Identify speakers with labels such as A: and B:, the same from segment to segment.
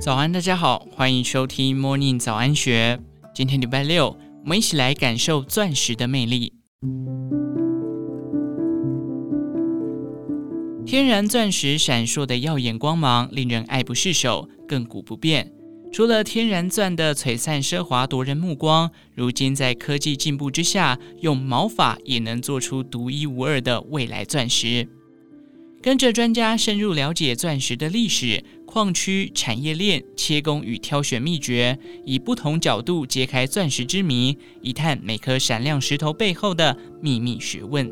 A: 早安，大家好，欢迎收听 Morning 早安学。今天礼拜六，我们一起来感受钻石的魅力。天然钻石闪烁的耀眼光芒，令人爱不释手，亘古不变。除了天然钻的璀璨奢华夺人目光，如今在科技进步之下，用毛发也能做出独一无二的未来钻石。跟着专家深入了解钻石的历史、矿区、产业链、切工与挑选秘诀，以不同角度揭开钻石之谜，一探每颗闪亮石头背后的秘密学问。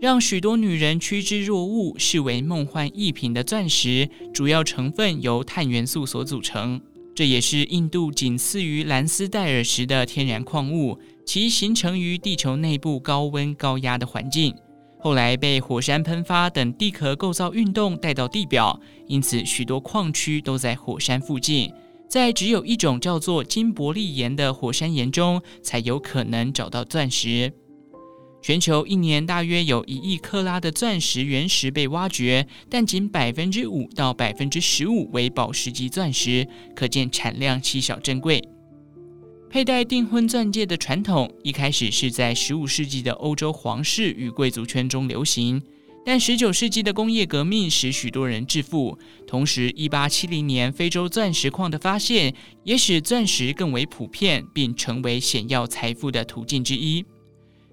A: 让许多女人趋之若鹜、视为梦幻一品的钻石，主要成分由碳元素所组成。这也是印度仅次于兰斯戴尔石的天然矿物，其形成于地球内部高温高压的环境，后来被火山喷发等地壳构造运动带到地表，因此许多矿区都在火山附近，在只有一种叫做金伯利岩的火山岩中，才有可能找到钻石。全球一年大约有一亿克拉的钻石原石被挖掘，但仅百分之五到百分之十五为宝石级钻石，可见产量稀少珍贵。佩戴订婚钻戒的传统一开始是在十五世纪的欧洲皇室与贵族圈中流行，但十九世纪的工业革命使许多人致富，同时一八七零年非洲钻石矿的发现也使钻石更为普遍，并成为显耀财富的途径之一。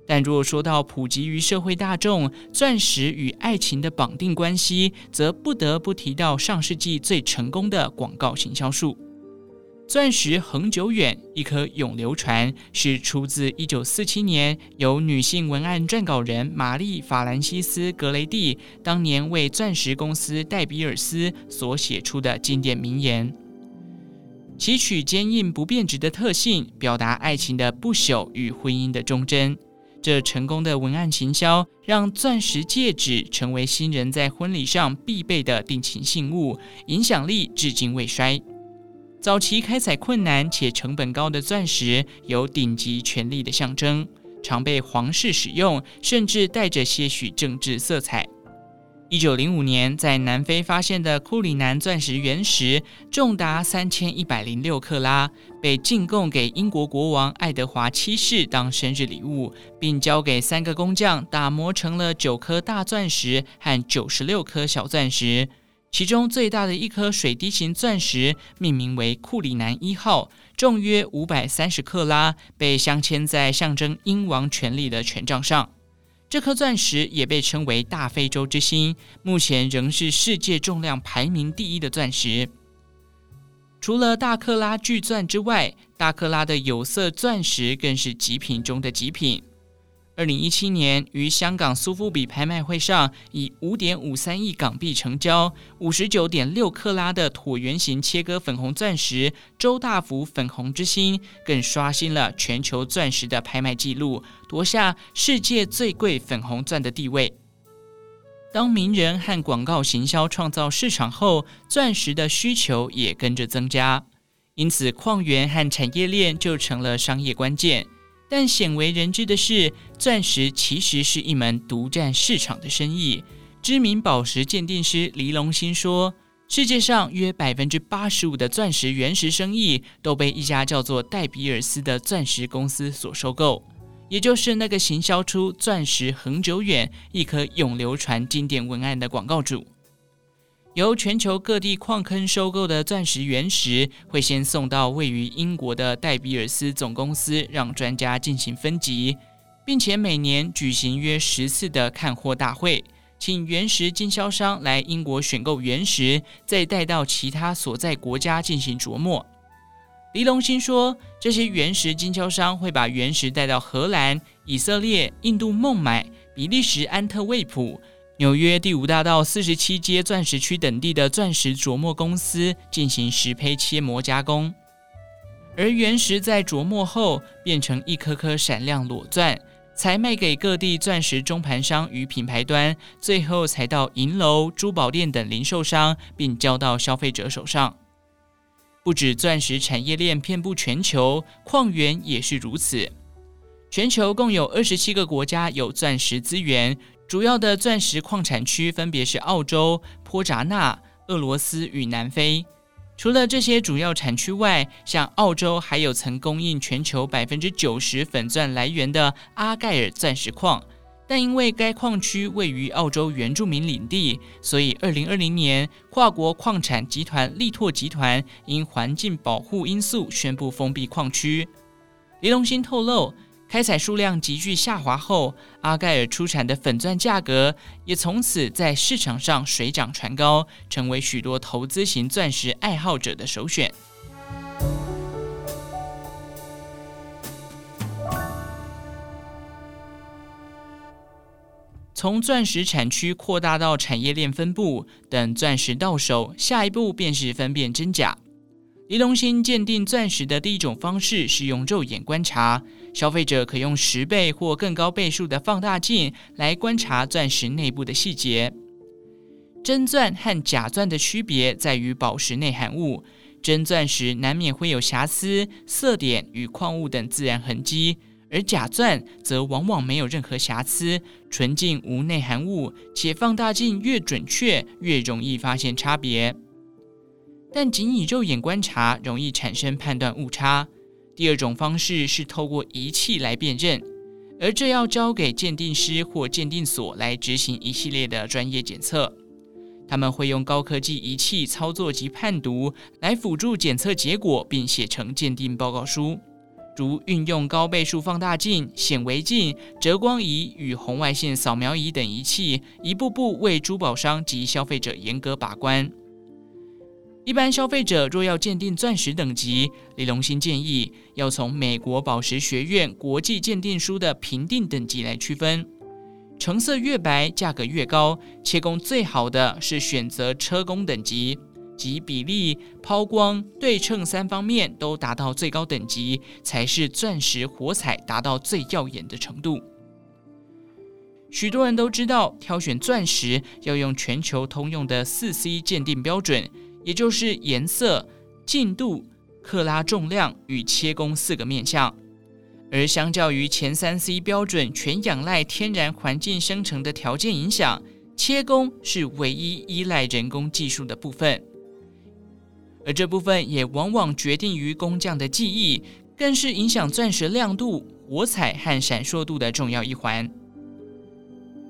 A: 但若说到普及于社会大众，钻石与爱情的绑定关系，则不得不提到上世纪最成功的广告行销术。钻石恒久远，一颗永流传，是出自一九四七年由女性文案撰稿人玛丽·法兰西斯·格雷蒂当年为钻石公司戴比尔斯所写出的经典名言。其取坚硬不变质的特性，表达爱情的不朽与婚姻的忠贞。这成功的文案行销，让钻石戒指成为新人在婚礼上必备的定情信物，影响力至今未衰。早期开采困难且成本高的钻石，有顶级权力的象征，常被皇室使用，甚至带着些许政治色彩。一九零五年，在南非发现的库里南钻石原石重达三千一百零六克拉，被进贡给英国国王爱德华七世当生日礼物，并交给三个工匠打磨成了九颗大钻石和九十六颗小钻石。其中最大的一颗水滴形钻石命名为库里南一号，重约五百三十克拉，被镶嵌在象征英王权力的权杖上。这颗钻石也被称为“大非洲之星”，目前仍是世界重量排名第一的钻石。除了大克拉巨钻之外，大克拉的有色钻石更是极品中的极品。二零一七年，于香港苏富比拍卖会上，以五点五三亿港币成交，五十九点六克拉的椭圆形切割粉红钻石“周大福粉红之星”，更刷新了全球钻石的拍卖纪录，夺下世界最贵粉红钻的地位。当名人和广告行销创造市场后，钻石的需求也跟着增加，因此矿源和产业链就成了商业关键。但鲜为人知的是，钻石其实是一门独占市场的生意。知名宝石鉴定师黎龙兴说：“世界上约百分之八十五的钻石原石生意都被一家叫做戴比尔斯的钻石公司所收购，也就是那个行销出‘钻石恒久远，一颗永流传’经典文案的广告主。”由全球各地矿坑收购的钻石原石，会先送到位于英国的戴比尔斯总公司，让专家进行分级，并且每年举行约十次的看货大会，请原石经销商来英国选购原石，再带到其他所在国家进行琢磨。黎龙兴说，这些原石经销商会把原石带到荷兰、以色列、印度孟买、比利时安特卫普。纽约第五大道四十七街钻石区等地的钻石琢磨公司进行石胚切磨加工，而原石在琢磨后变成一颗颗闪亮裸钻，才卖给各地钻石中盘商与品牌端，最后才到银楼、珠宝店等零售商，并交到消费者手上。不止钻石产业链遍布全球，矿源也是如此。全球共有二十七个国家有钻石资源，主要的钻石矿产区分别是澳洲、波扎纳、俄罗斯与南非。除了这些主要产区外，像澳洲还有曾供应全球百分之九十粉钻来源的阿盖尔钻石矿，但因为该矿区位于澳洲原住民领地，所以二零二零年跨国矿产集团力拓集团因环境保护因素宣布封闭矿区。李龙兴透露。开采数量急剧下滑后，阿盖尔出产的粉钻价格也从此在市场上水涨船高，成为许多投资型钻石爱好者的首选。从钻石产区扩大到产业链分布，等钻石到手，下一步便是分辨真假。黎龙星鉴定钻石的第一种方式是用肉眼观察，消费者可用十倍或更高倍数的放大镜来观察钻石内部的细节。真钻和假钻的区别在于宝石内含物，真钻石难免会有瑕疵、色点与矿物等自然痕迹，而假钻则往往没有任何瑕疵，纯净无内含物，且放大镜越准确，越容易发现差别。但仅以肉眼观察容易产生判断误差。第二种方式是透过仪器来辨认，而这要交给鉴定师或鉴定所来执行一系列的专业检测。他们会用高科技仪器操作及判读来辅助检测结果，并写成鉴定报告书，如运用高倍数放大镜、显微镜、折光仪与红外线扫描仪等仪器，一步步为珠宝商及消费者严格把关。一般消费者若要鉴定钻石等级，李龙兴建议要从美国宝石学院国际鉴定书的评定等级来区分，成色越白，价格越高。切工最好的是选择车工等级，即比例、抛光、对称三方面都达到最高等级，才是钻石火彩达到最耀眼的程度。许多人都知道，挑选钻石要用全球通用的四 C 鉴定标准。也就是颜色、净度、克拉重量与切工四个面向，而相较于前三 C 标准全仰赖天然环境生成的条件影响，切工是唯一依赖人工技术的部分，而这部分也往往决定于工匠的技艺，更是影响钻石亮度、火彩和闪烁度的重要一环。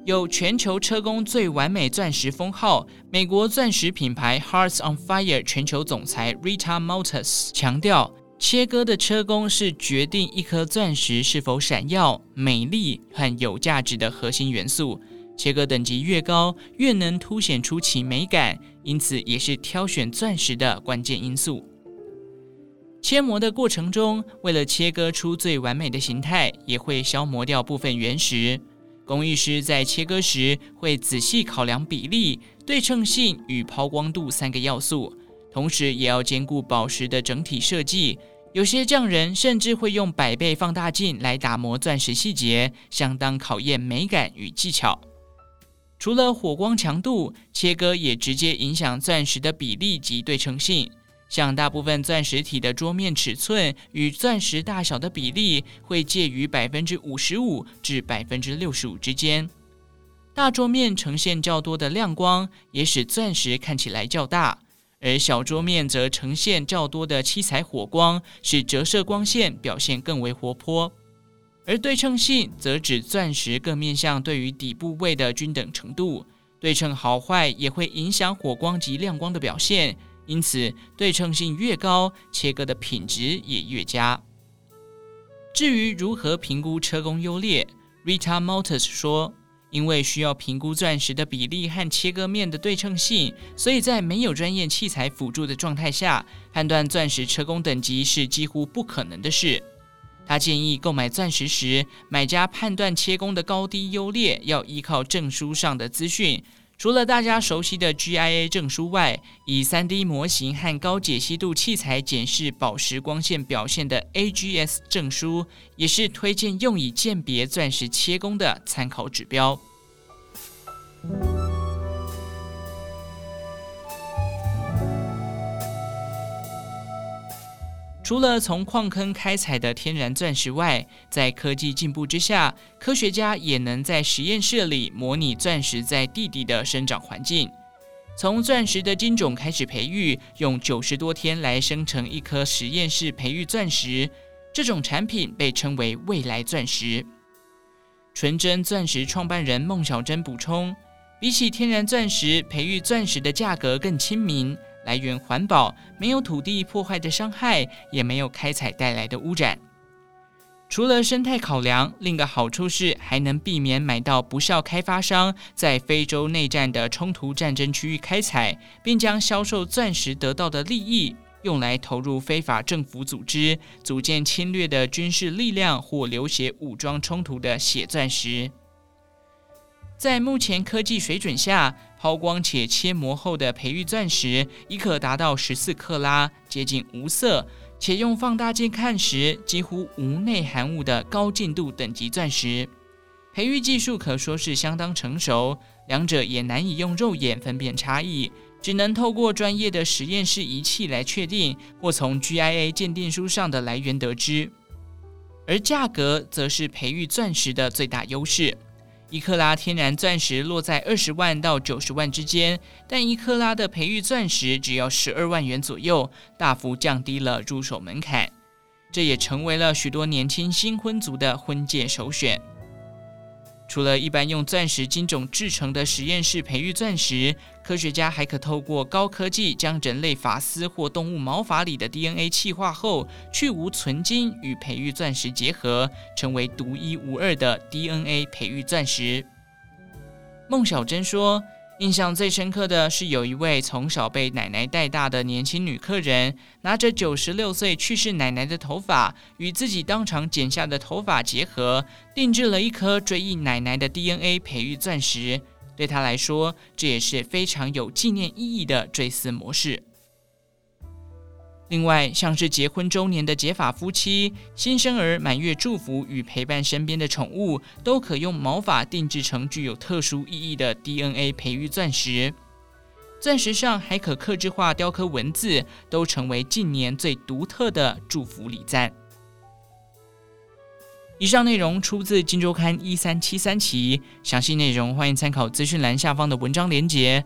A: 有全球车工最完美钻石封号，美国钻石品牌 Hearts on Fire 全球总裁 Rita Maltus 强调，切割的车工是决定一颗钻石是否闪耀、美丽和有价值的核心元素。切割等级越高，越能凸显出其美感，因此也是挑选钻石的关键因素。切磨的过程中，为了切割出最完美的形态，也会消磨掉部分原石。工艺师在切割时会仔细考量比例、对称性与抛光度三个要素，同时也要兼顾宝石的整体设计。有些匠人甚至会用百倍放大镜来打磨钻石细节，相当考验美感与技巧。除了火光强度，切割也直接影响钻石的比例及对称性。像大部分钻石体的桌面尺寸与钻石大小的比例会介于百分之五十五至百分之六十五之间。大桌面呈现较多的亮光，也使钻石看起来较大；而小桌面则呈现较多的七彩火光，使折射光线表现更为活泼。而对称性则指钻石各面向对于底部位的均等程度，对称好坏也会影响火光及亮光的表现。因此，对称性越高，切割的品质也越佳。至于如何评估车工优劣，Rita Maltus 说：“因为需要评估钻石的比例和切割面的对称性，所以在没有专业器材辅助的状态下，判断钻石车工等级是几乎不可能的事。”他建议购买钻石时，买家判断切工的高低优劣要依靠证书上的资讯。除了大家熟悉的 GIA 证书外，以 3D 模型和高解析度器材检视宝石光线表现的 AGS 证书，也是推荐用以鉴别钻石切工的参考指标。除了从矿坑开采的天然钻石外，在科技进步之下，科学家也能在实验室里模拟钻石在地底的生长环境。从钻石的晶种开始培育，用九十多天来生成一颗实验室培育钻石，这种产品被称为未来钻石。纯真钻石创办人孟小珍补充，比起天然钻石，培育钻石的价格更亲民。来源环保，没有土地破坏的伤害，也没有开采带来的污染。除了生态考量，另一个好处是还能避免买到不肖开发商在非洲内战的冲突战争区域开采，并将销售钻石得到的利益用来投入非法政府组织，组建侵略的军事力量或流血武装冲突的血钻石。在目前科技水准下，抛光且切磨后的培育钻石已可达到十四克拉，接近无色，且用放大镜看时几乎无内含物的高净度等级钻石。培育技术可说是相当成熟，两者也难以用肉眼分辨差异，只能透过专业的实验室仪器来确定，或从 GIA 鉴定书上的来源得知。而价格则是培育钻石的最大优势。一克拉天然钻石落在二十万到九十万之间，但一克拉的培育钻石只要十二万元左右，大幅降低了入手门槛。这也成为了许多年轻新婚族的婚戒首选。除了一般用钻石晶种制成的实验室培育钻石，科学家还可透过高科技将人类发丝或动物毛发里的 DNA 气化后去无存金，与培育钻石结合，成为独一无二的 DNA 培育钻石。孟小珍说。印象最深刻的是，有一位从小被奶奶带大的年轻女客人，拿着九十六岁去世奶奶的头发与自己当场剪下的头发结合，定制了一颗追忆奶奶的 DNA 培育钻石。对她来说，这也是非常有纪念意义的追思模式。另外，像是结婚周年的结发夫妻、新生儿满月祝福与陪伴身边的宠物，都可用毛发定制成具有特殊意义的 DNA 培育钻石。钻石上还可刻制化雕刻文字，都成为近年最独特的祝福礼赞。以上内容出自《金周刊》一三七三期，详细内容欢迎参考资讯栏下方的文章连结。